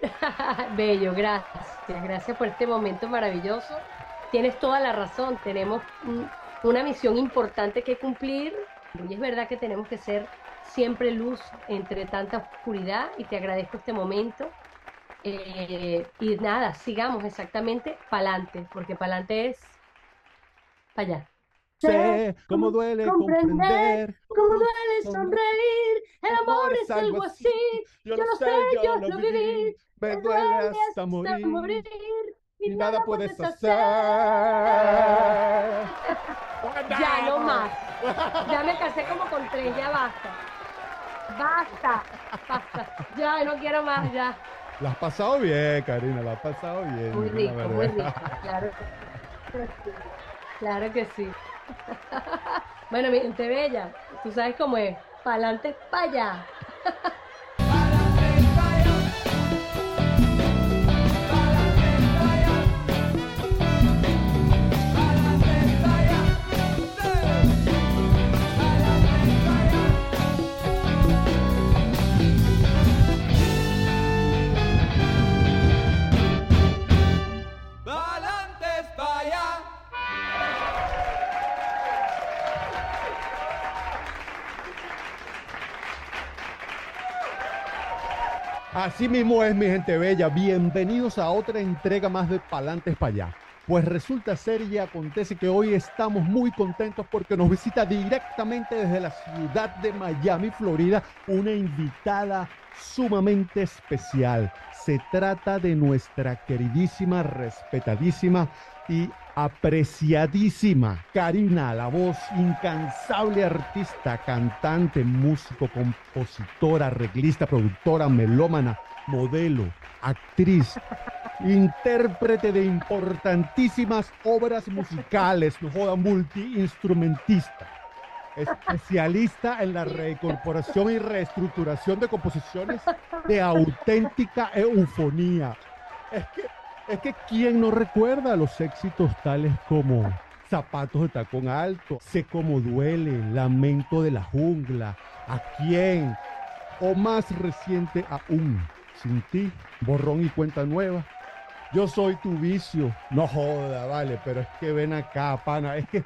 Bello, gracias. Gracias por este momento maravilloso. Tienes toda la razón, tenemos una misión importante que cumplir y es verdad que tenemos que ser siempre luz entre tanta oscuridad y te agradezco este momento. Eh, y nada, sigamos exactamente para adelante, porque para adelante es para allá. Sé cómo duele comprender, cómo duele sonreír, el amor es algo así, yo lo sé, yo lo viví, me duele hasta morir, y nada puedes hacer. Ya no más, ya me casé como con tres, ya basta, basta, basta, ya no quiero más, ya. La has pasado bien, Karina, la has pasado bien. Muy rico, muy rico, claro. Claro que sí. Bueno, mi gente bella, tú sabes cómo es. Pa'lante, pa' allá. Así mismo es, mi gente bella. Bienvenidos a otra entrega más de Palantes para allá. Pues resulta ser y acontece que hoy estamos muy contentos porque nos visita directamente desde la ciudad de Miami, Florida, una invitada sumamente especial. Se trata de nuestra queridísima, respetadísima y apreciadísima Karina, la voz incansable artista, cantante, músico, compositora, arreglista, productora, melómana, modelo, actriz, intérprete de importantísimas obras musicales, no joda, multiinstrumentista, especialista en la reincorporación y reestructuración de composiciones de auténtica eufonía. Es que es que ¿quién no recuerda los éxitos tales como Zapatos de tacón alto, Sé cómo duele, Lamento de la jungla, ¿A quién? O más reciente aún, Sin ti, Borrón y cuenta nueva. Yo soy tu vicio. No joda, vale, pero es que ven acá, pana, es que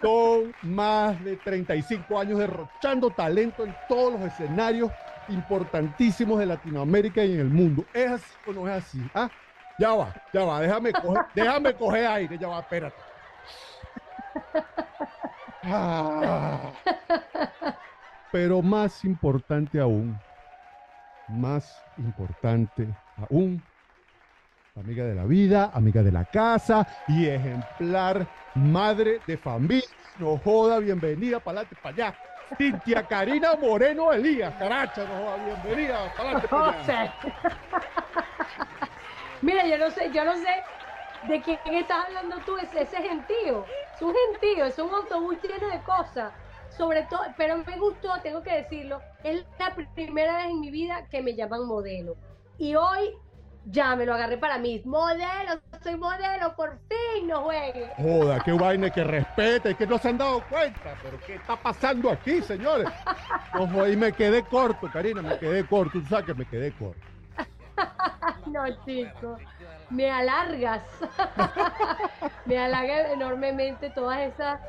son más de 35 años derrochando talento en todos los escenarios importantísimos de Latinoamérica y en el mundo. ¿Es así o no es así? ¿Ah? Ya va, ya va, déjame coger, déjame coger aire, ya va, espérate. Ah. Pero más importante aún, más importante aún, amiga de la vida, amiga de la casa y ejemplar madre de familia. No joda, bienvenida, para adelante, para allá. Cintia Karina Moreno Elías, caracha, no joda, bienvenida, para allá. Mira, yo no sé, yo no sé de quién estás hablando tú, ese, ese gentío. Es un gentío, es un autobús lleno de cosas. Sobre todo, pero me gustó, tengo que decirlo, es la primera vez en mi vida que me llaman modelo. Y hoy ya me lo agarré para mí. Modelo, soy modelo, por fin no juegue. Joda, qué vaina que respete, que no se han dado cuenta. Pero ¿qué está pasando aquí, señores? Ojo, y me quedé corto, Karina, me quedé corto. Tú sabes que me quedé corto. no, chico. Me alargas. me alarga enormemente todas esas,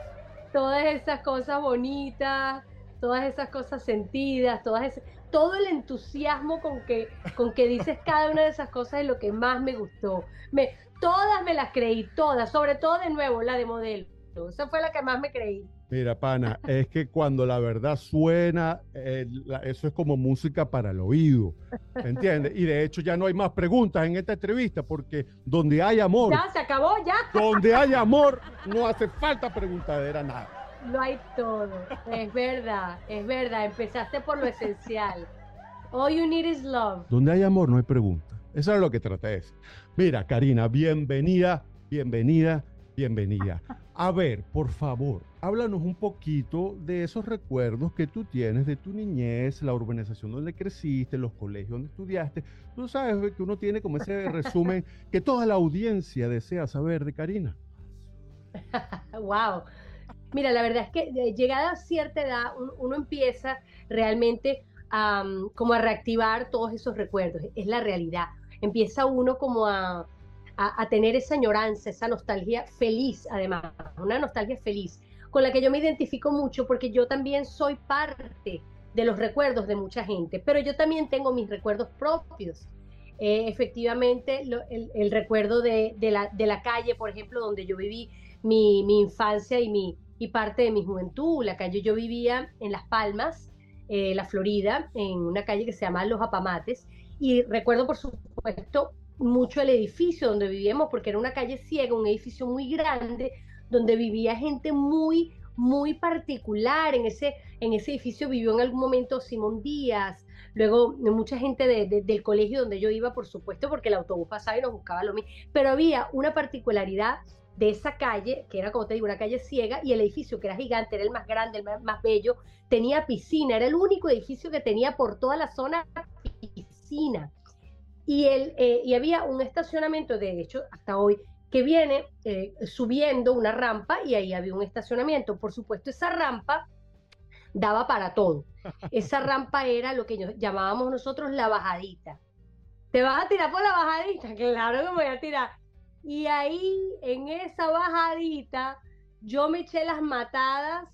todas esas cosas bonitas, todas esas cosas sentidas, todas todo el entusiasmo con que, con que dices cada una de esas cosas es lo que más me gustó. Me, todas me las creí, todas, sobre todo de nuevo la de modelo. Esa fue la que más me creí. Mira, pana, es que cuando la verdad suena, eh, eso es como música para el oído, ¿entiendes? Y de hecho ya no hay más preguntas en esta entrevista porque donde hay amor... Ya, se acabó, ya. Donde hay amor, no hace falta preguntadera nada. Lo hay todo, es verdad, es verdad, empezaste por lo esencial. All you need is love. Donde hay amor, no hay pregunta. Eso es lo que traté de decir. Mira, Karina, bienvenida, bienvenida bienvenida. A ver, por favor, háblanos un poquito de esos recuerdos que tú tienes de tu niñez, la urbanización donde creciste, los colegios donde estudiaste. Tú sabes que uno tiene como ese resumen que toda la audiencia desea saber de Karina. wow. Mira, la verdad es que llegada a cierta edad uno empieza realmente a, como a reactivar todos esos recuerdos, es la realidad. Empieza uno como a, a, tener esa añoranza, esa nostalgia feliz, además, una nostalgia feliz, con la que yo me identifico mucho porque yo también soy parte de los recuerdos de mucha gente, pero yo también tengo mis recuerdos propios. Eh, efectivamente, el, recuerdo de, la, calle, por ejemplo, donde yo viví mi, infancia y, mi, parte de mi juventud, la calle yo vivía en Las Palmas, eh, la Florida, en una calle que se llama Los Apamates, y recuerdo, por supuesto, mucho el edificio donde vivíamos, porque era una calle ciega, un edificio muy grande, donde vivía gente muy, muy particular. En ese, en ese edificio vivió en algún momento Simón Díaz, luego mucha gente del colegio donde yo iba, por supuesto, porque el autobús pasaba y nos buscaba lo mismo. Pero había una particularidad de esa calle, que era como te digo, una calle ciega, y el edificio que era gigante, era el más grande, el más, bello, tenía piscina, era el único edificio que tenía por toda la zona piscina. Y, el, eh, y había un estacionamiento, de hecho, hasta hoy, que viene eh, subiendo una rampa y ahí había un estacionamiento. Por supuesto, esa rampa daba para todo. Esa rampa era lo que llamábamos nosotros la bajadita. ¿Te vas a tirar por la bajadita? Claro que me voy a tirar. Y ahí, en esa bajadita, yo me eché las matadas,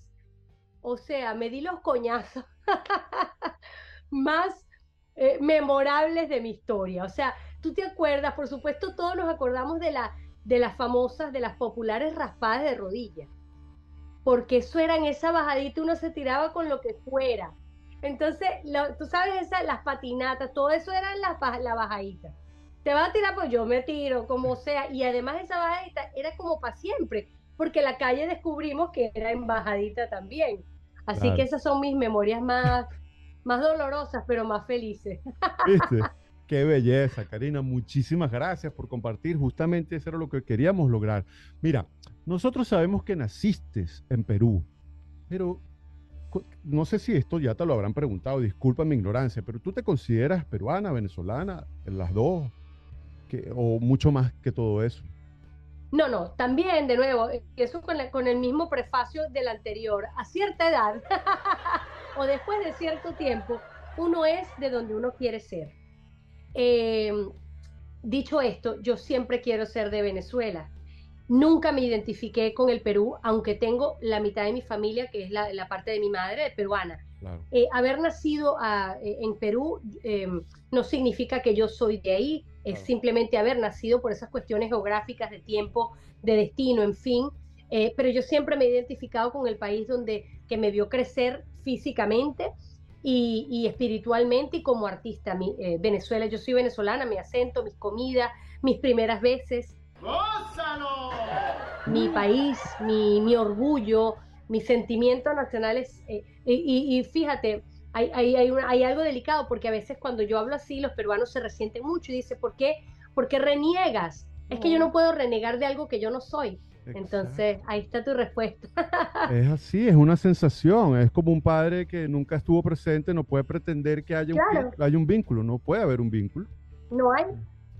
o sea, me di los coñazos más eh, memorables de mi historia. O sea, tú te acuerdas, por supuesto, todos nos acordamos de, la, de las famosas, de las populares raspadas de rodillas. Porque eso era en esa bajadita, uno se tiraba con lo que fuera. Entonces, tú sabes, esa, las patinatas, todo eso era en la, la bajadita. Te vas a tirar, pues yo me tiro, como sea. Y además esa bajadita era como para siempre, porque la calle descubrimos que era en bajadita también. Así que esas son mis memorias más más dolorosas, pero más felices. ¿Viste? Qué belleza, Karina. Muchísimas gracias por compartir. Justamente eso era lo que queríamos lograr. Mira, nosotros sabemos que naciste en Perú, pero no sé si esto ya te lo habrán preguntado, disculpa mi ignorancia, pero tú te consideras peruana, venezolana, en las dos, o mucho más que todo eso. No, no, también, de nuevo, eso con, con el mismo prefacio del anterior, a cierta edad o después de cierto tiempo, uno es de donde uno quiere ser. Eh, dicho esto, yo siempre quiero ser de Venezuela. Nunca me identifiqué con el Perú, aunque tengo la mitad de mi familia, que es la, parte de mi madre, peruana. Eh, haber nacido eh, en Perú no significa que yo soy de ahí, es simplemente haber nacido por esas cuestiones geográficas de tiempo, de destino, en fin. pero yo siempre me he identificado con el país donde que me vio crecer físicamente y, espiritualmente y como artista. Mi, eh, Venezuela, yo soy venezolana, mi acento, mis comidas, mis primeras veces. Mi país, mi, orgullo, mis sentimientos nacionales. Eh, y, fíjate, hay, hay, hay, algo delicado porque a veces cuando yo hablo así, los peruanos se resienten mucho y dicen, ¿por qué, ¿por qué reniegas? Es que yo no puedo renegar de algo que yo no soy. Entonces, ahí está tu respuesta. es así, es una sensación, es como un padre que nunca estuvo presente, no puede pretender que haya, un, un vínculo, no puede haber un vínculo. No hay,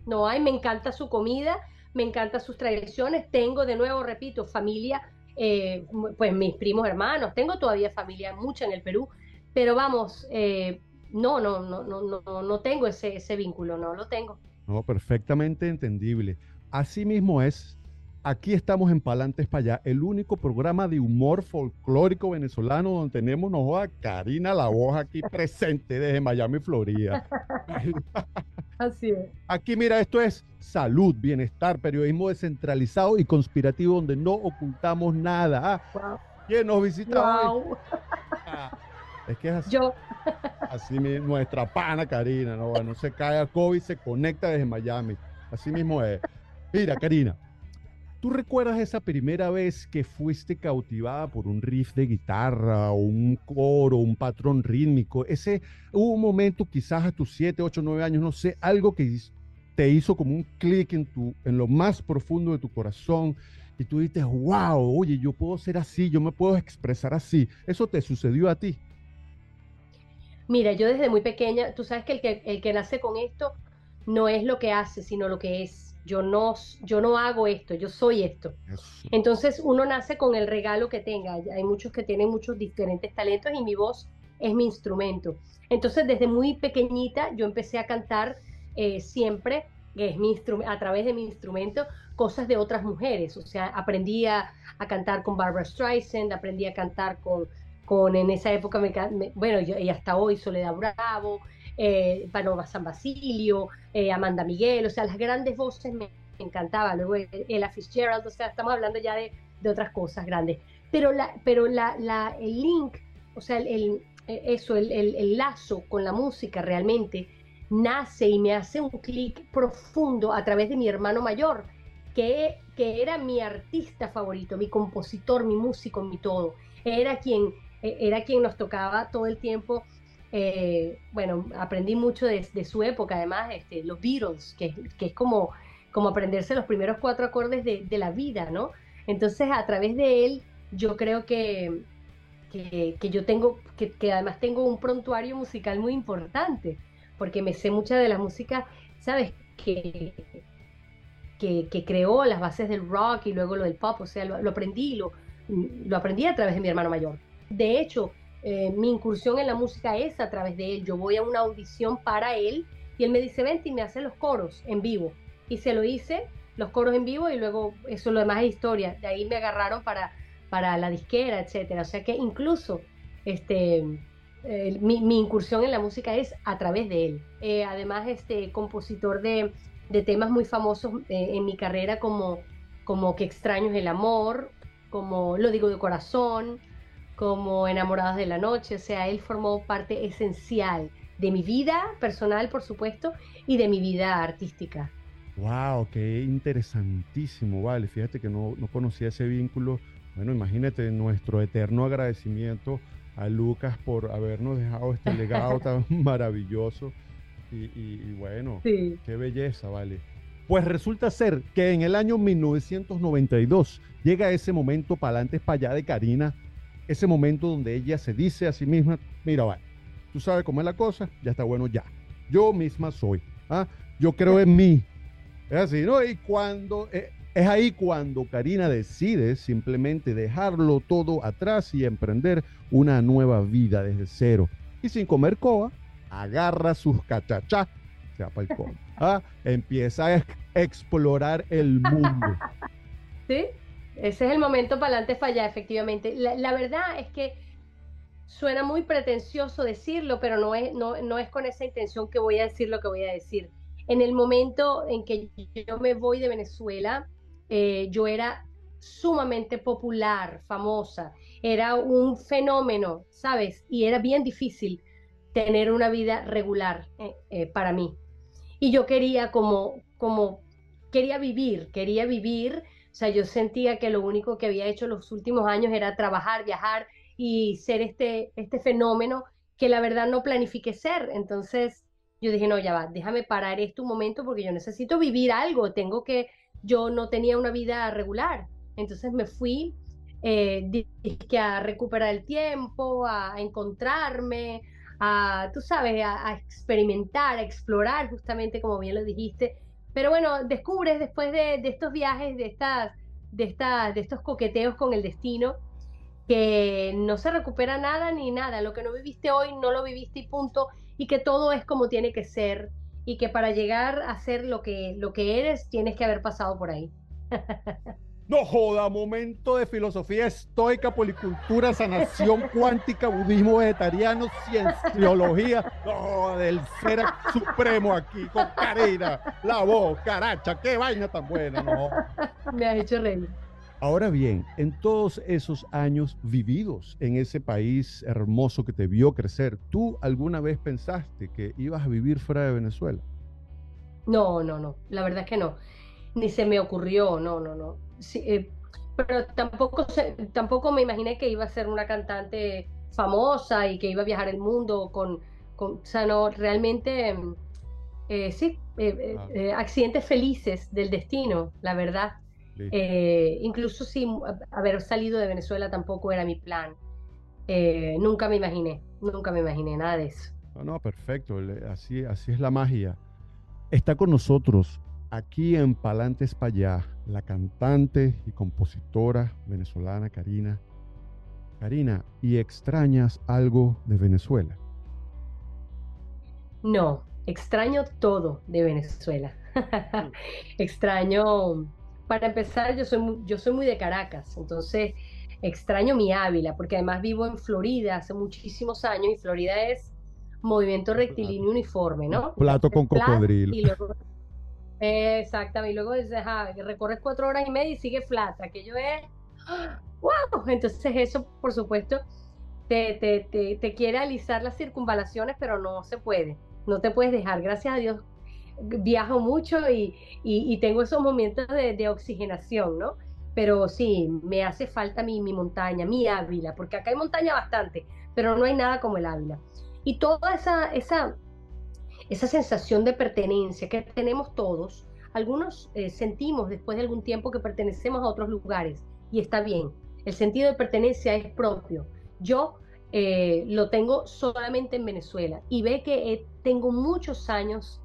no hay, me encanta su comida, me encantan sus tradiciones, tengo de nuevo, repito, familia, eh, pues mis primos hermanos, tengo todavía familia mucha en el Perú, pero vamos, eh, no, no, no, no, no, no tengo ese, ese vínculo, no lo tengo. No, perfectamente entendible. Así mismo es Aquí estamos en Palantes para allá, el único programa de humor folclórico venezolano donde tenemos a Karina La Voz aquí presente desde Miami, Florida. Así es. Aquí, mira, esto es salud, bienestar, periodismo descentralizado y conspirativo donde no ocultamos nada. ¿Ah? ¿Quién nos visita hoy? Ah, es que es así. Yo. Así nuestra pana Karina, ¿no? Bueno, se cae a COVID, se conecta desde Miami. Así mismo es. Mira, Karina, ¿Tú recuerdas esa primera vez que fuiste cautivada por un riff de guitarra o un coro, un patrón rítmico? Ese hubo un momento, quizás a tus 7, 8, 9 años, no sé, algo que te hizo como un clic en, tu, en lo más profundo de tu corazón y tú dices, wow, oye, yo puedo ser así, yo me puedo expresar así. ¿Eso te sucedió a ti? Mira, yo desde muy pequeña, tú sabes que el que, el que nace con esto no es lo que hace, sino lo que es yo no, yo no hago esto, yo soy esto. Entonces uno nace con el regalo que tenga. Hay muchos que tienen muchos diferentes talentos y mi voz es mi instrumento. Entonces, desde muy pequeñita yo empecé a cantar eh, siempre, es mi a través de mi instrumento, cosas de otras mujeres. O sea, aprendí a, cantar con Barbara Streisand, aprendí a cantar con, con en esa época, me, bueno, y hasta hoy Soledad Bravo, eh, Panova San Basilio, eh, Amanda Miguel, o sea, las grandes voces me encantaban. Luego Ella Fitzgerald, o sea, estamos hablando ya de, de otras cosas grandes. Pero, la, pero la, el link, o sea, el, eh, eso, el, el, lazo con la música realmente nace y me hace un clic profundo a través de mi hermano mayor, que, que era mi artista favorito, mi compositor, mi músico, mi todo. Era quien, e, era quien nos tocaba todo el tiempo. Eh, bueno, aprendí mucho de, su época, además, este, los Beatles, que, es como, como aprenderse los primeros cuatro acordes de, la vida, ¿no? Entonces, a través de él, yo creo que, que, yo tengo, que, además tengo un prontuario musical muy importante, porque me sé mucha de la música, ¿sabes? Que, que, creó las bases del rock y luego lo del pop, o sea, lo, aprendí, lo, lo aprendí a través de mi hermano mayor. De hecho, eh, mi incursión en la música es a través de él. Yo voy a una audición para él y él me dice, vente y me hace los coros en vivo. Y se lo hice, los coros en vivo y luego eso lo demás es historia. De ahí me agarraron para para la disquera, etcétera. O sea que incluso este, mi, incursión en la música es a través de él. Eh, además, este compositor de, temas muy famosos eh, en mi carrera como, como Que extraño es el amor, como Lo digo de corazón, como Enamorados de la noche. O sea, él formó parte esencial de mi vida personal, por supuesto, y de mi vida artística. Wow, qué interesantísimo, vale. Fíjate que no, no conocía ese vínculo bueno, imagínate nuestro eterno agradecimiento a Lucas por habernos dejado este legado tan maravilloso. Y, bueno, qué belleza, vale. Pues resulta ser que en el año 1992 llega ese momento para adelante, para allá de Karina, ese momento donde ella se dice a sí misma, mira, vale, tú sabes cómo es la cosa, ya está bueno, ya. Yo misma soy. ¿ah? Yo creo en mí. Es así, ¿no? Y cuando eh, es ahí cuando Karina decide simplemente dejarlo todo atrás y emprender una nueva vida desde cero. Y sin comer coa, agarra sus cachachás, sea para el ¿ah? empieza a explorar el mundo. Sí, ese es el momento para adelante allá, efectivamente. La, verdad es que suena muy pretencioso decirlo, pero no es, no, no es con esa intención que voy a decir lo que voy a decir. En el momento en que yo me voy de Venezuela, eh, yo era sumamente popular, famosa, era un fenómeno, ¿sabes? Y era bien difícil tener una vida regular eh, eh, para mí. Y yo quería como, como, quería vivir, quería vivir, sea, yo sentía que lo único que había hecho los últimos años era trabajar, viajar y ser este, este fenómeno que la verdad no planifiqué ser. Entonces yo dije, no, ya va, déjame parar esto un momento porque yo necesito vivir algo, tengo que yo no tenía una vida regular. Entonces me fui eh, a recuperar el tiempo, a, encontrarme, a, tú sabes, a, experimentar, a explorar, justamente como bien lo dijiste. Pero bueno, descubres después de, estos viajes, de, estas, de, estas, de estos coqueteos con el destino, que no se recupera nada ni nada. Lo que no viviste hoy, no lo viviste y punto. Y que todo es como tiene que ser y que para llegar a ser lo que, lo que eres tienes que haber pasado por ahí. No joda, momento de filosofía estoica, policultura, sanación cuántica, budismo vegetariano, cienciología, no, del ser supremo aquí con Karina, la voz, caracha, qué vaina tan buena, no. Me has hecho reír. Ahora bien, en todos esos años vividos en ese país hermoso que te vio crecer, ¿tú alguna vez pensaste que ibas a vivir fuera de Venezuela? No, no, no, la verdad es que no. Ni se me ocurrió, no, no, no. Eh, pero tampoco, tampoco me imaginé que iba a ser una cantante famosa y que iba a viajar el mundo con, con o sea, no, realmente, eh, sí, eh, ah. accidentes felices del destino, la verdad. Incluso si haber salido de Venezuela tampoco era mi plan. Nunca me imaginé, nunca me imaginé nada de eso. No, no, perfecto, así, así es la magia. Está con nosotros aquí en Palantes Payá la cantante y compositora venezolana Karina. Karina, ¿y extrañas algo de Venezuela? No, extraño todo de Venezuela. extraño, para empezar, yo soy, muy, yo soy muy de Caracas, entonces extraño mi Ávila, porque además vivo en Florida hace muchísimos años y Florida es movimiento rectilíneo uniforme, ¿no? Plato con cocodrilo. Exactamente, y luego dices, ah, recorres cuatro horas y media y sigue flat, aquello es, ¡wow! Entonces eso, por supuesto, te, te, te, te quiere alisar las circunvalaciones, pero no se puede, no te puedes dejar, gracias a Dios viajo mucho y, y, tengo esos momentos de, de, oxigenación, ¿no? Pero sí, me hace falta mi, mi montaña, mi Ávila, porque acá hay montaña bastante, pero no hay nada como el Ávila. Y toda esa, esa, esa sensación de pertenencia que tenemos todos, algunos eh, sentimos después de algún tiempo que pertenecemos a otros lugares y está bien. El sentido de pertenencia es propio. Yo eh, lo tengo solamente en Venezuela y ve que tengo muchos años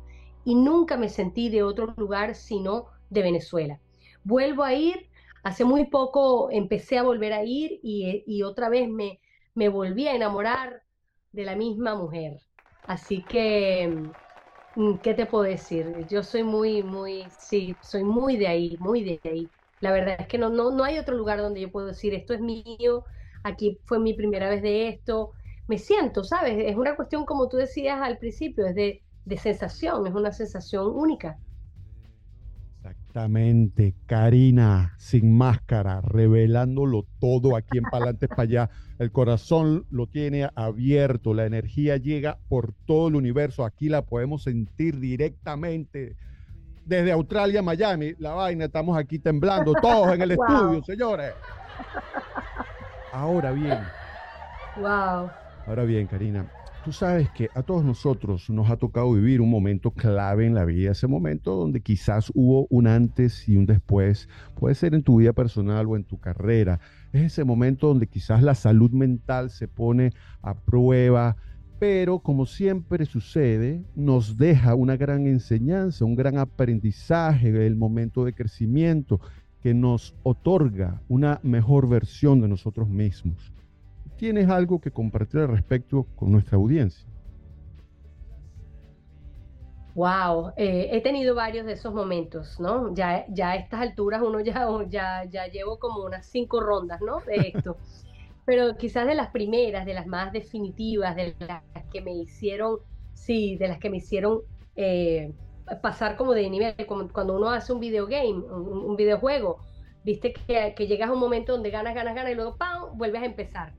y nunca me sentí de otro lugar sino de Venezuela. Vuelvo a ir, hace muy poco empecé a volver a ir y, y otra vez me, me volví a enamorar de la misma mujer. Así que, mm, ¿qué te puedo decir? Yo soy muy, muy, sí, soy muy de ahí, muy de ahí. La verdad es que no, no, no hay otro lugar donde yo puedo decir, esto es mío, aquí fue mi primera vez de esto. Me siento, ¿sabes? Es una cuestión, como tú decías al principio, es de, de sensación, es una sensación única. Exactamente, Karina, sin máscara, revelándolo todo aquí en Palantes para allá. El corazón lo tiene abierto, la energía llega por todo el universo. Aquí la podemos sentir directamente desde Australia, Miami. La vaina, estamos aquí temblando todos en el estudio, señores. Ahora bien. Wow. Ahora bien, Karina, Tú sabes que a todos nosotros nos ha tocado vivir un momento clave en la vida, ese momento donde quizás hubo un antes y un después, puede ser en tu vida personal o en tu carrera, es ese momento donde quizás la salud mental se pone a prueba, pero como siempre sucede, nos deja una gran enseñanza, un gran aprendizaje, el momento de crecimiento que nos otorga una mejor versión de nosotros mismos tienes algo que compartir al respecto con nuestra audiencia. Wow, eh, he tenido varios de esos momentos, ¿no? Ya, ya a estas alturas uno ya, ya, ya llevo como unas cinco rondas, ¿no? De esto. Pero quizás de las primeras, de las más definitivas, de las que me hicieron, sí, de las que me hicieron eh, pasar como de nivel, como cuando uno hace un videogame, un, un videojuego, viste que, que, llegas a un momento donde ganas, ganas, ganas y luego ¡pam! vuelves a empezar.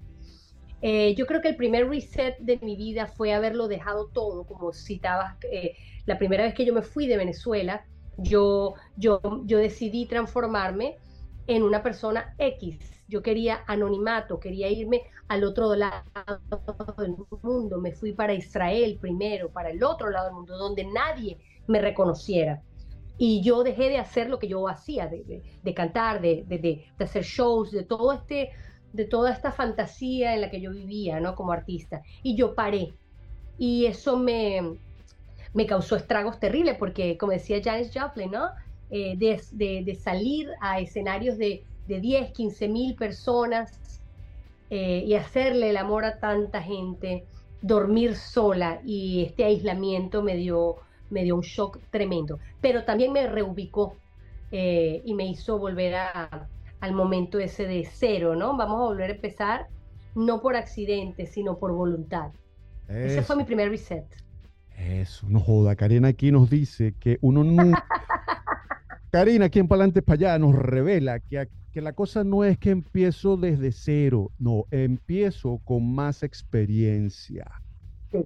Eh, yo creo que el primer reset de mi vida fue haberlo dejado todo, como citabas, eh, la primera vez que yo me fui de Venezuela, yo, yo, yo decidí transformarme en una persona X. Yo quería anonimato, quería irme al otro lado del mundo. Me fui para Israel primero, para el otro lado del mundo, donde nadie me reconociera. Y yo dejé de hacer lo que yo hacía, de, de, cantar, de, de, hacer shows, de todo este de toda esta fantasía en la que yo vivía, ¿no? Como artista. Y yo paré. Y eso me, me causó estragos terribles, porque como decía Janis Joplin, ¿no? Eh, de, salir a escenarios de, de 10, 15 mil personas eh, y hacerle el amor a tanta gente, dormir sola y este aislamiento me dio, me dio un shock tremendo. Pero también me reubicó eh, y me hizo volver a, al momento ese de cero, ¿no? Vamos a volver a empezar, no por accidente, sino por voluntad. Ese fue mi primer reset. Eso, no joda. Karina aquí nos dice que uno no... Karina aquí en Palantes para allá nos revela que, que la cosa no es que empiezo desde cero, no, empiezo con más experiencia. Sí,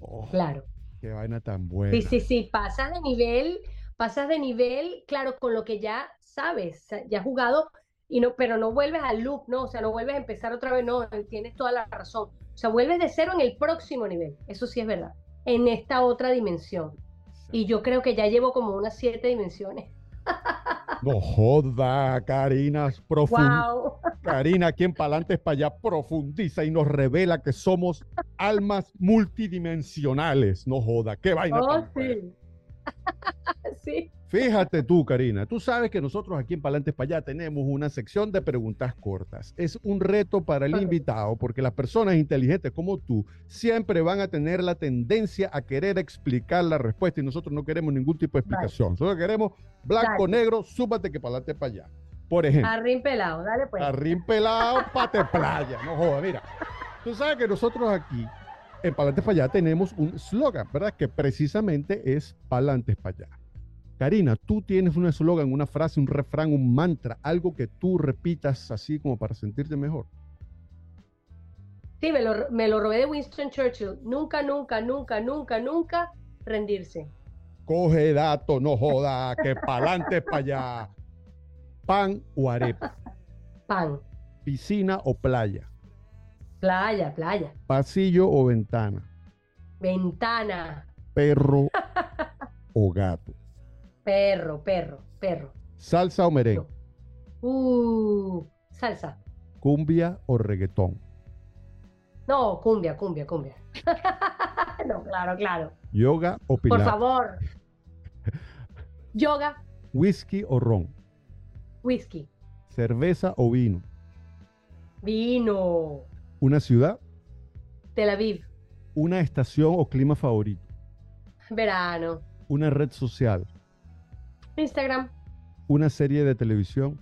oh, claro. Qué vaina tan buena. Sí, sí, sí, pasas de nivel, pasas de nivel, claro, con lo que ya sabes, ya has jugado y no, pero no vuelves al loop, ¿no? O sea, no vuelves a empezar otra vez, no, tienes toda la razón. O sea, vuelves de cero en el próximo nivel, eso sí es verdad, en esta otra dimensión. Y yo creo que ya llevo como unas siete dimensiones. No joda, Karina, wow. Karina, quien para adelante es para allá, profundiza y nos revela que somos almas multidimensionales. No joda, qué vaina. Oh, sí. sí. Fíjate tú, Karina, tú sabes que nosotros aquí en Palantes para allá tenemos una sección de preguntas cortas. Es un reto para el invitado porque las personas inteligentes como tú siempre van a tener la tendencia a querer explicar la respuesta y nosotros no queremos ningún tipo de explicación. Nosotros queremos blanco, Dale. negro, súbate que Palantes para allá. Por ejemplo, Arrin pelado, dale pues. Arrín pelado, pate playa. No joda, mira. Tú sabes que nosotros aquí, en Palantes para allá, tenemos un slogan, ¿verdad? Que precisamente es Palantes para allá. Karina, tú tienes un eslogan, una frase, un refrán, un mantra, algo que tú repitas así como para sentirte mejor. Sí, me lo, me lo robé de Winston Churchill. Nunca, nunca, nunca, nunca, nunca rendirse. Coge dato, no joda, que Palantes para allá. Pan o arepa, Pan, piscina o playa, playa, playa, pasillo o ventana, ventana, perro o gato, perro, perro, perro. salsa o merengue, Uh, salsa. cumbia o reggaetón. No, cumbia, cumbia, cumbia. no, claro, claro. Yoga o Por pilates. favor. Yoga, Whisky o ron. whisky, Cerveza o vino. vino, Una ciudad. Tel Aviv, Una estación o clima favorito. verano, Una red social. Instagram. Una serie de televisión.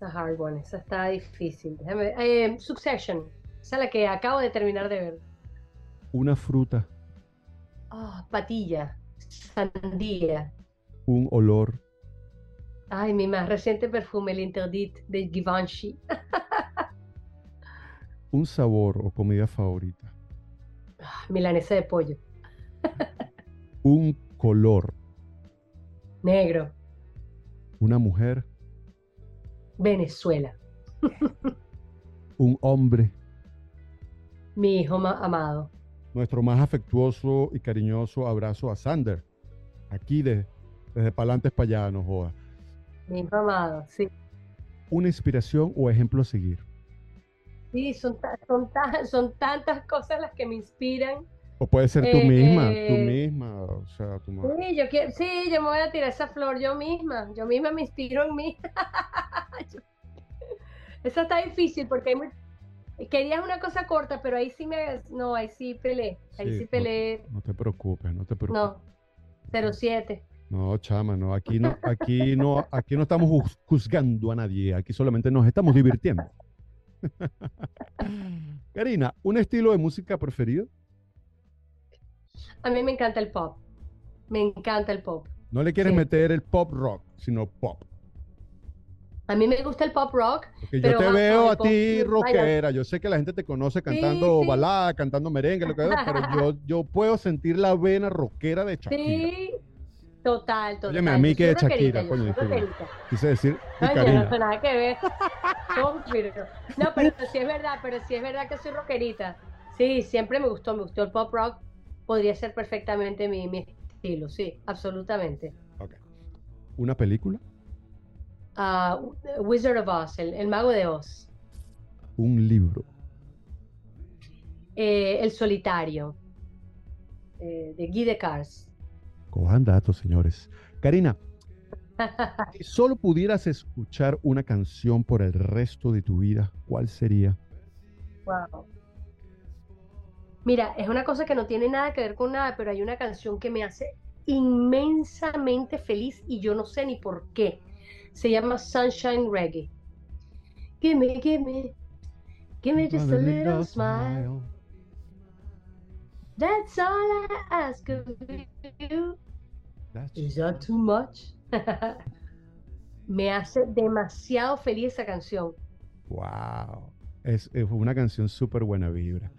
The hard one, esa está difícil. Déjame- eh, Succession, esa es la que acabo de terminar de ver. Una fruta. Ah, patilla, sandía. Un olor. Ay, mi más reciente perfume, el Interdit de Givenchy. Un sabor o comida favorita. Ah, milanesa de pollo, Un color. negro, Una mujer. Venezuela. Un hombre. Mi hijo ma- amado. Nuestro más afectuoso y cariñoso abrazo a Sander. Aquí de, desde Palantes para allá, no joda. Mi hijo amado, sí. Una inspiración o ejemplo a seguir. Sí, son, son, son tantas cosas las que me inspiran. O puede ser tú Eh, misma, tú eh, misma, o sea, tu ma- Sí, yo quiero, sí, yo me voy a tirar esa flor yo misma. Yo misma me inspiro en mí. Yo- Esa está difícil porque hay muy... Querías una cosa corta, pero ahí sí me... No, ahí sí peleé. Ahí Sí, sí no- peleé. No te preocupes, no te preocupes. No, 07. No, chama, no, aquí no, aquí no, aquí no estamos juz- juzgando a nadie, aquí solamente nos estamos divirtiendo. Karina, ¿un estilo de música preferido? A mí me encanta el pop. Me encanta el pop. No le quieres Sí. meter el pop rock, sino pop. A mí me gusta el pop rock. Porque Pero yo te veo a ti rockera, yo sé que la gente te conoce cantando sí. balada, cantando merengue, lo que sea, pero yo, yo puedo sentir la vena rockera de Shakira. Sí, total, total. Óyeme, a mí que Shakira, coño, disculpa. Quise decir, no Karina. tiene nada que ver. ¿Cómo, pero- No, pero sí es verdad, pero sí es verdad que soy rockerita. Sí, siempre me gustó, me gustó el pop rock. Podría ser perfectamente mi, mi estilo, sí, absolutamente. Ok. ¿Una película? Ah, Wizard of Oz, el, el mago de Oz. Un libro. Eh, el solitario, eh, de Guy Decars. Cojan datos, señores. Karina, si solo pudieras escuchar una canción por el resto de tu vida, ¿cuál sería? Wow. Mira, es una cosa que no tiene nada que ver con nada, pero hay una canción que me hace inmensamente feliz y yo no sé ni por qué. Se llama Sunshine Reggae. Gimme, gimme, gimme just a little smile. That's all I ask of you. That's- Is that too much? me hace demasiado feliz esa canción. Wow. Es, es una canción súper buena vibra.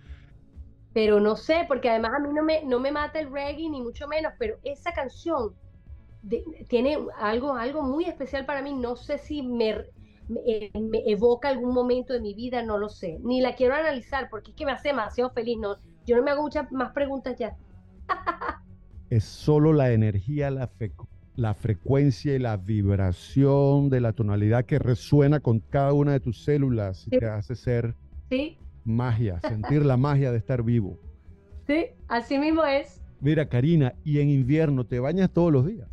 Pero no sé, porque además a mí no me, no me mata el reggae, ni mucho menos, pero esa canción de- tiene algo, algo muy especial para mí. No sé si me, me, me evoca algún momento de mi vida, no lo sé. Ni la quiero analizar porque es que me hace demasiado feliz. No, yo no me hago muchas más preguntas ya. Es solo la energía, la, la frecuencia y la vibración de la tonalidad que resuena con cada una de tus células y Sí. te hace ser Sí, magia, sentir la magia de estar vivo. sí, así mismo es. Mira, Karina, ¿y en invierno te bañas todos los días?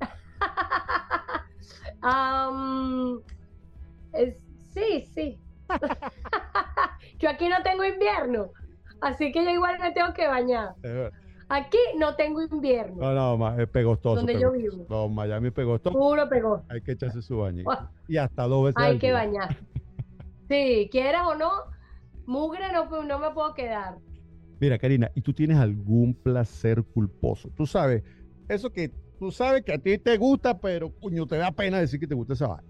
sí, sí. yo aquí no tengo invierno, así que yo igual me tengo que bañar. Aquí no tengo invierno. No, no, es pegostoso. Donde yo vivo. No, Miami es pegostoso. Puro pegosto. Hay que echarse su baño. Y hasta dos veces. Hay que bañar. Sí, quieras o no, mugre no, no me puedo quedar. Mira, Karina, ¿y tú tienes algún placer culposo? Tú sabes, eso que tú sabes que a ti te gusta, pero coño, te da pena decir que te gusta esa vaina.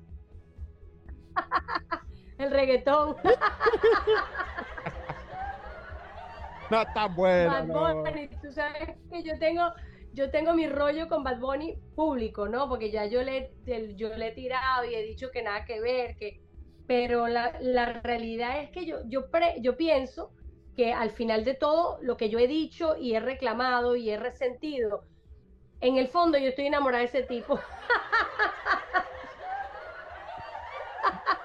El reggaetón. no está bueno. Bad Bunny, tú sabes que yo tengo, yo tengo mi rollo con Bad Bunny público, ¿no? Porque ya yo le, yo le he tirado y he dicho que nada que ver, que, pero la, la realidad es que yo, yo, yo pienso que al final de todo, lo que yo he dicho y he reclamado y he resentido, en el fondo yo estoy enamorada de ese tipo.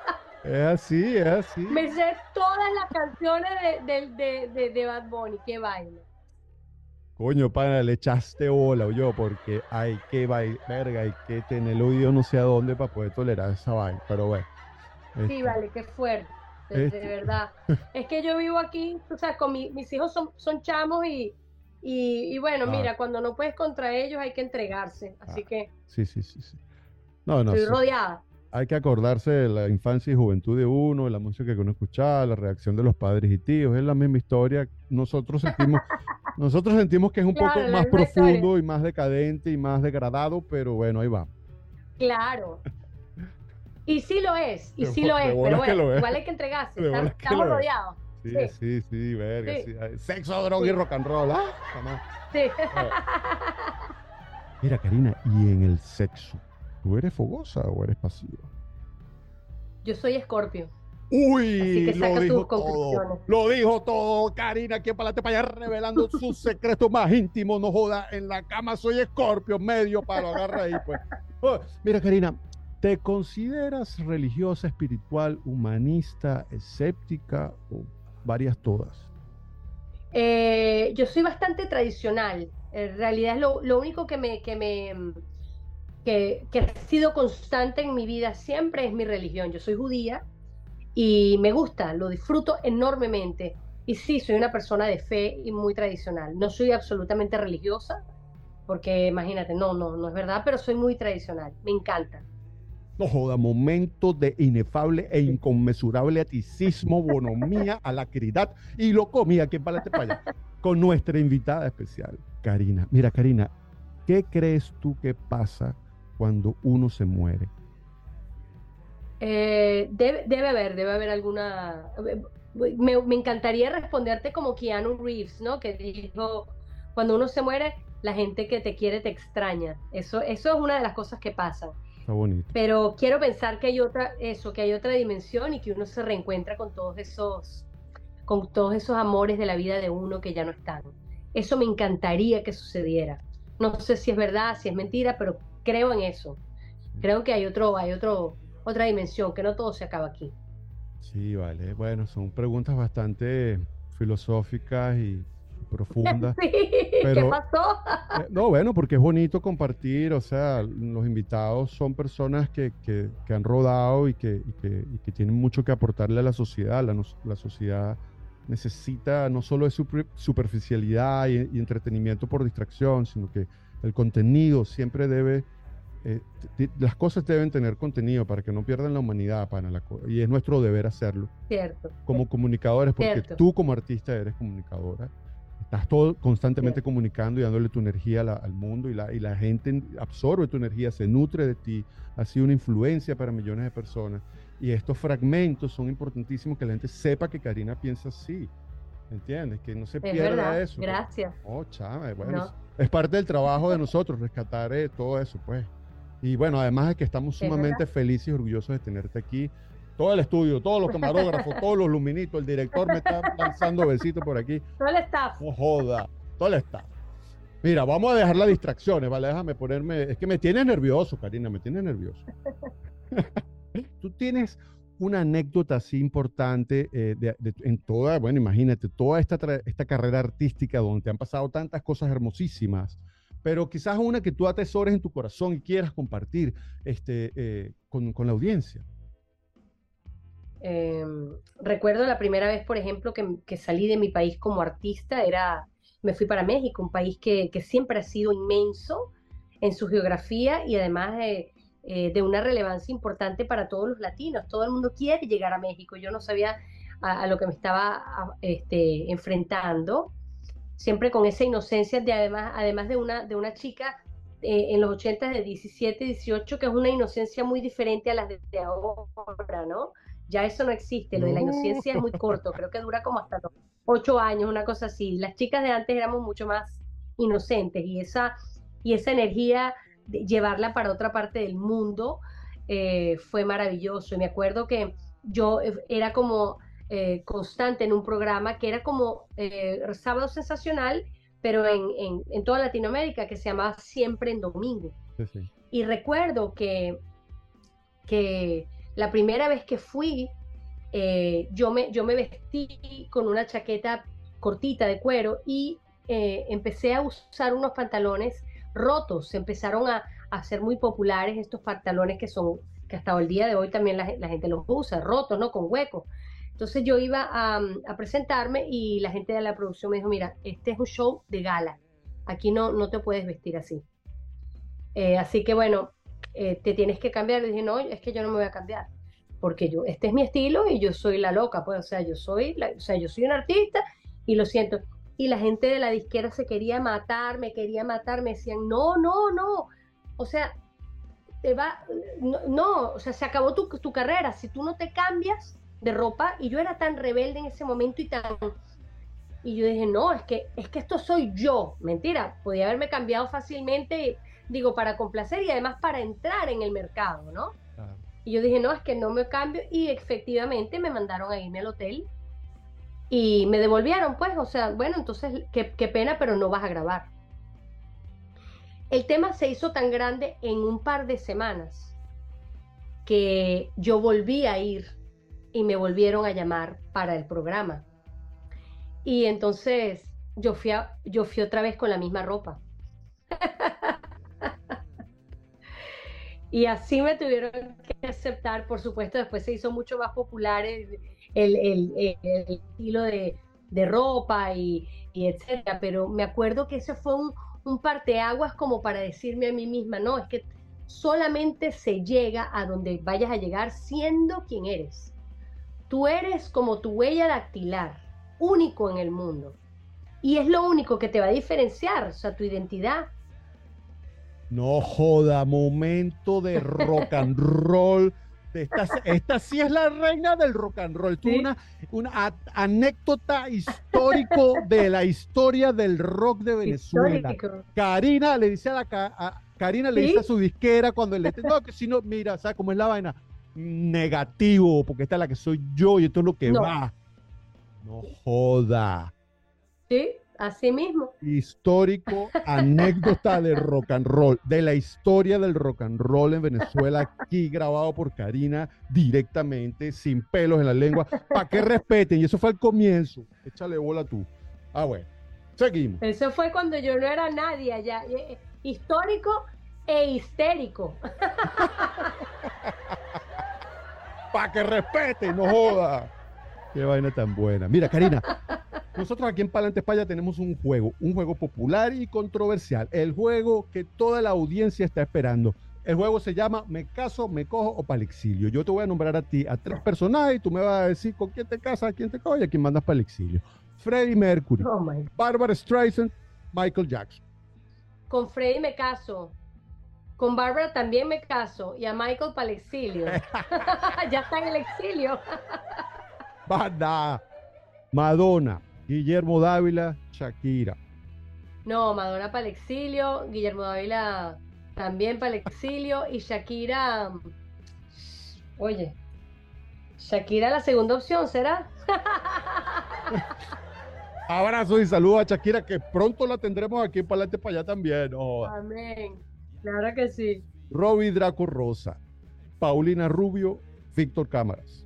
Es así, es así. Me sé todas las canciones de, Bad Bunny, qué baile. Coño, pana, le echaste bola, yo, porque hay que bailar, verga, hay que tener el oído no sé a dónde para poder tolerar esa vaina, pero bueno. Sí, este vale, qué fuerte, de, este verdad. es que yo vivo aquí, tú sabes, con mis hijos son, son chamos y, y, bueno, ah. mira, cuando no puedes contra ellos hay que entregarse, así ah. que... Sí, sí, sí, sí. No, no. Estoy rodeada hay que acordarse de la infancia y juventud de uno, de la música que uno escuchaba, la reacción de los padres y tíos. Es la misma historia. Nosotros sentimos, nosotros sentimos que es un poco más profundo y más decadente y más degradado, pero bueno, ahí va. Claro. Y sí lo es, y sí lo es, pero bueno, igual hay que entregarse. Estamos, rodeados. Sí, sí, sí, verga. Sí. Sexo, droga y rock and roll. ¿ah? Sí. Mira, Karina, y en el sexo, ¿Tú eres fogosa o eres pasiva? Yo soy escorpio. Uy, lo dijo todo. Lo dijo todo, Karina, aquí Palate para allá revelando sus secretos más íntimos. No joda, en la cama soy escorpio, medio para agarrar ahí, pues. Oh, mira, Karina, ¿te consideras religiosa, espiritual, humanista, escéptica o varias todas? Eh, yo soy bastante tradicional. En realidad es lo, lo único que me, que me que, ha sido constante en mi vida siempre es mi religión. Yo soy judía y me gusta, lo disfruto enormemente. Y sí, soy una persona de fe y muy tradicional. No soy absolutamente religiosa, porque imagínate, no, no, no es verdad, pero soy muy tradicional. Me encanta. No joda, momento de inefable e inconmensurable aticismo, bonomía, alacridad y locomía que para para allá con nuestra invitada especial, Karina. Mira, Karina, ¿qué crees tú que pasa cuando uno se muere? Eh, debe, debe, haber, debe haber alguna... Me, encantaría responderte como Keanu Reeves, ¿no? Que dijo, cuando uno se muere, la gente que te quiere te extraña. Eso, eso es una de las cosas que pasan. Está bonito. Pero quiero pensar que hay otra, eso, que hay otra dimensión y que uno se reencuentra con todos esos, con todos esos amores de la vida de uno que ya no están. Eso me encantaría que sucediera. No sé si es verdad, si es mentira, pero creo en eso. Creo que hay otro, hay otro, otra dimensión, que no todo se acaba aquí. Sí, vale. Bueno, son preguntas bastante filosóficas y profundas. ¿Qué pasó? Eh, no, bueno, porque es bonito compartir, o sea, los invitados son personas que, que, han rodado y que, y que, y que, tienen mucho que aportarle a la sociedad. La, la sociedad necesita no solo de superficialidad y, y entretenimiento por distracción, sino que el contenido siempre debe, eh, las cosas deben tener contenido para que no pierdan la humanidad, para la, y es nuestro deber hacerlo. Cierto. Como comunicadores, porque tú como artista eres comunicadora, estás todo constantemente comunicando y dándole tu energía al mundo y la, y la gente absorbe tu energía, se nutre de ti, ha sido una influencia para millones de personas. Y estos fragmentos son importantísimos que la gente sepa que Karina piensa así. ¿Entiendes? Que no se pierda eso. Gracias. Oh, chama, bueno, es parte del trabajo de nosotros rescatar eh, todo eso, pues. Y bueno, además de que estamos sumamente felices y orgullosos de tenerte aquí. Todo el estudio, todos los camarógrafos, todos los luminitos, el director me está lanzando besitos por aquí. Todo el staff. No joda, todo el staff. Mira, vamos a dejar las distracciones, ¿vale? Déjame ponerme. Es que me tienes nervioso, Karina, me tienes nervioso. Tú tienes una anécdota así importante eh, en toda, bueno, imagínate, toda esta, esta carrera artística donde te han pasado tantas cosas hermosísimas, pero quizás una que tú atesores en tu corazón y quieras compartir este, eh, con, con, la audiencia. Em, recuerdo la primera vez, por ejemplo, que, que, salí de mi país como artista, era, me fui para México, un país que, que siempre ha sido inmenso en su geografía y además de eh, de una relevancia importante para todos los latinos. Todo el mundo quiere llegar a México. Yo no sabía a, lo que me estaba este, enfrentando, siempre con esa inocencia de además, además de una, de una chica eh, en los 80 de 17, 18, que es una inocencia muy diferente a las de, ahora, ¿no? Ya eso no existe, lo de la inocencia es muy corto, creo que dura como hasta los 8 años, una cosa así. Las chicas de antes éramos mucho más inocentes y esa, y esa energía llevarla para otra parte del mundo eh, fue maravilloso. Y me acuerdo que yo eh, era como eh, constante en un programa que era como Sábado Sensacional, pero en, en, toda Latinoamérica, que se llamaba Siempre en Domingo. Y recuerdo que, que la primera vez que fui, yo, me, yo me vestí con una chaqueta cortita de cuero y empecé a usar unos pantalones rotos, se empezaron a, ser muy populares estos pantalones que son, que hasta el día de hoy también la, gente los usa, rotos, ¿no? Con huecos. Entonces yo iba a, presentarme y la gente de la producción me dijo, mira, este es un show de gala, aquí no, no te puedes vestir así. Eh, así que bueno, eh, te tienes que cambiar. Y dije, no, es que yo no me voy a cambiar, porque yo, este es mi estilo y yo soy la loca, pues, o sea, yo soy, o sea, yo soy un artista y lo siento y la gente de la disquera se quería matar, me quería matar, me decían, no, no, no, o sea, te va, no, o sea, se acabó tu, tu carrera, si tú no te cambias de ropa, y yo era tan rebelde en ese momento y tan... Y yo dije, no, es que, es que esto soy yo. Mentira, podía haberme cambiado fácilmente, digo, para complacer y además para entrar en el mercado, ¿no? Y yo dije, no, es que no me cambio. Y efectivamente me mandaron a irme al hotel y me devolvieron, pues, o sea, bueno, entonces, qué, pena, pero no vas a grabar. El tema se hizo tan grande en un par de semanas que yo volví a ir y me volvieron a llamar para el programa. Y entonces yo fui, yo fui otra vez con la misma ropa. y así me tuvieron que aceptar, por supuesto, después se hizo mucho más popular estilo de, ropa y, etcétera, pero me acuerdo que ese fue un, un parteaguas como para decirme a mí misma, no, es que solamente se llega a donde vayas a llegar siendo quien eres. Tú eres como tu huella dactilar, único en el mundo. Y es lo único que te va a diferenciar, o sea, tu identidad. No joda, momento de rock and roll esta, sí es la reina del rock and roll. Una, una anécdota histórico de la historia del rock de Venezuela. Karina le dice a la Karina le dice a su disquera cuando le dice, no, que si no, mira, ¿sabes cómo es la vaina? Negativo, porque esta es la que soy yo y esto es lo que va. No joda. Sí, Así mismo. Histórico, anécdota de rock and roll, de la historia del rock and roll en Venezuela, aquí grabado por Karina directamente, sin pelos en la lengua, para que respeten. Y eso fue el comienzo. Échale bola tú. Ah, bueno. Seguimos. Eso fue cuando yo no era nadie allá. Eh, histórico e histérico. para que respeten, no joda. Qué vaina tan buena. Mira, Karina, nosotros aquí en Palante España tenemos un juego, un juego popular y controversial, el juego que toda la audiencia está esperando. El juego se llama Me caso, me cojo o para exilio. Yo te voy a nombrar a ti a tres personajes y tú me vas a decir con quién te casas, a quién te coges y a quién mandas para el exilio. Freddie Mercury, oh Barbara Streisand, Michael Jackson. Con Freddie me caso. Con Barbara también me caso y a Michael para el exilio. ya está en el exilio. Banda. Madonna, Guillermo Dávila, Shakira. No, Madonna para el exilio, Guillermo Dávila también para el exilio y Shakira, oye, Shakira la segunda opción, ¿será? Abrazo y saludo a Shakira que pronto la tendremos aquí para adelante para allá también. Amén. Claro que sí. Robbie Draco Rosa, Paulina Rubio, Víctor Cámaras.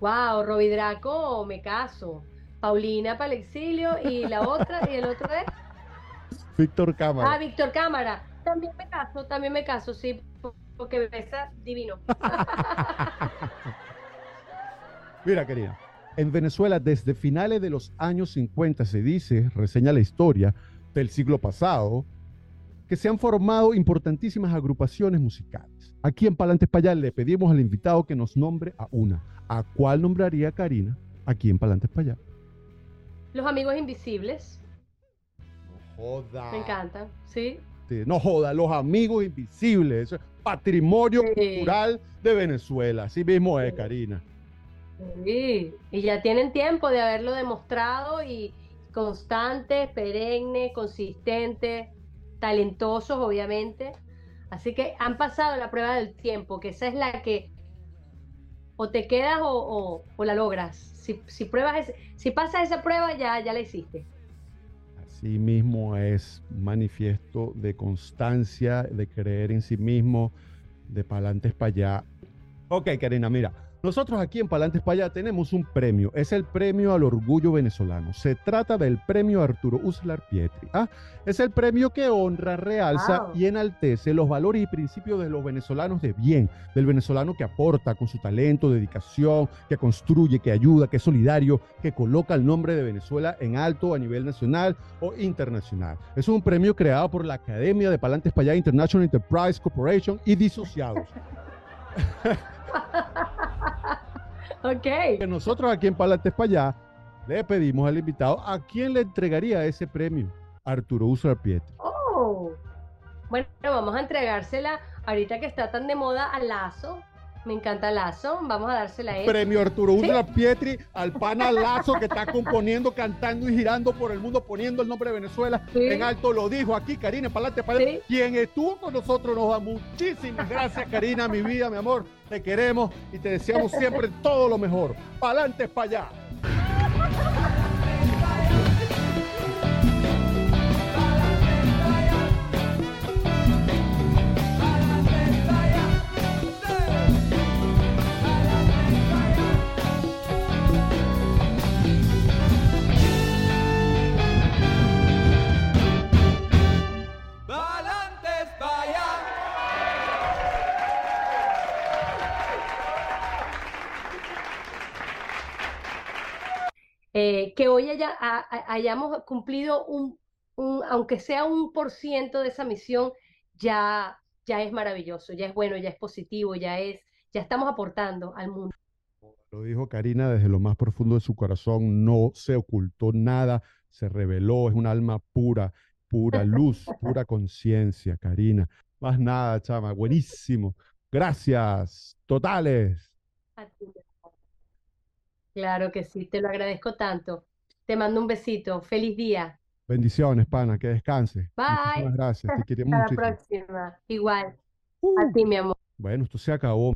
Wow, Roby Draco, me caso. Paulina para el exilio y la otra, y el otro es. Víctor Cámara. Ah, Víctor Cámara. También me caso, también me caso, sí, porque besa divino. Mira, querida, en Venezuela desde finales de los años 50 se dice, reseña la historia del siglo pasado, que se han formado importantísimas agrupaciones musicales. Aquí en Palantes Payal le pedimos al invitado que nos nombre a una. ¿A cuál nombraría Karina aquí en Palantes Payal? Los amigos invisibles. No joda. Me encantan, sí. Sí, no joda, los amigos invisibles. Eso es patrimonio Sí. cultural de Venezuela. Así mismo es, Sí. Karina. Sí, y ya tienen tiempo de haberlo demostrado y constantes, perennes, consistentes, talentosos, obviamente. Así que han pasado la prueba del tiempo, que esa es la que o te quedas o, o- la logras. Si, si pruebas ese- si pasas esa prueba, ya, ya la hiciste. Así mismo es manifiesto de constancia, de creer en sí mismo, de palantes para allá. Ok, Karina, mira, nosotros aquí en Palantes para allá tenemos un premio, es el premio al orgullo venezolano. Se trata del premio Arturo Uslar Pietri. ¿ah? Es el premio que honra, realza Wow. y enaltece los valores y principios de los venezolanos de bien, del venezolano que aporta con su talento, dedicación, que construye, que ayuda, que es solidario, que coloca el nombre de Venezuela en alto a nivel nacional o internacional. Es un premio creado por la Academia de Palantes para allá International Enterprise Corporation y disociados. Ok. que nosotros aquí en Palantes para allá le pedimos al invitado a quién le entregaría ese premio. Arturo Pietri. Oh. Bueno, vamos a entregársela ahorita que está tan de moda a Lazo. Me encanta Lazo. Vamos a dársela a él. Premio Arturo Uslar Pietri al pana Lazo que está componiendo, cantando y girando por el mundo, poniendo el nombre de Venezuela Sí. en alto. Lo dijo aquí Karina Palantes para allá. Sí. Quien estuvo con nosotros nos da muchísimas gracias, Karina, mi vida, mi amor. Te queremos y te deseamos siempre todo lo mejor. Palantes para allá. Hayamos cumplido un, un- aunque sea un por ciento de esa misión, ya, ya es maravilloso, ya es bueno, ya es positivo, ya es, ya estamos aportando al mundo. Lo dijo Karina desde lo más profundo de su corazón, no se ocultó nada, se reveló, es un alma pura, pura luz, pura conciencia, Karina. Más nada, chama, buenísimo. Gracias, totales. Claro que sí, te lo agradezco tanto. Te mando un besito. Feliz día. Bendiciones, pana, que descanse. Bye. Muchísimas gracias, te queremos Hasta la muchísimo. próxima. Igual. Uh, A ti, mi amor. bueno, esto se acabó.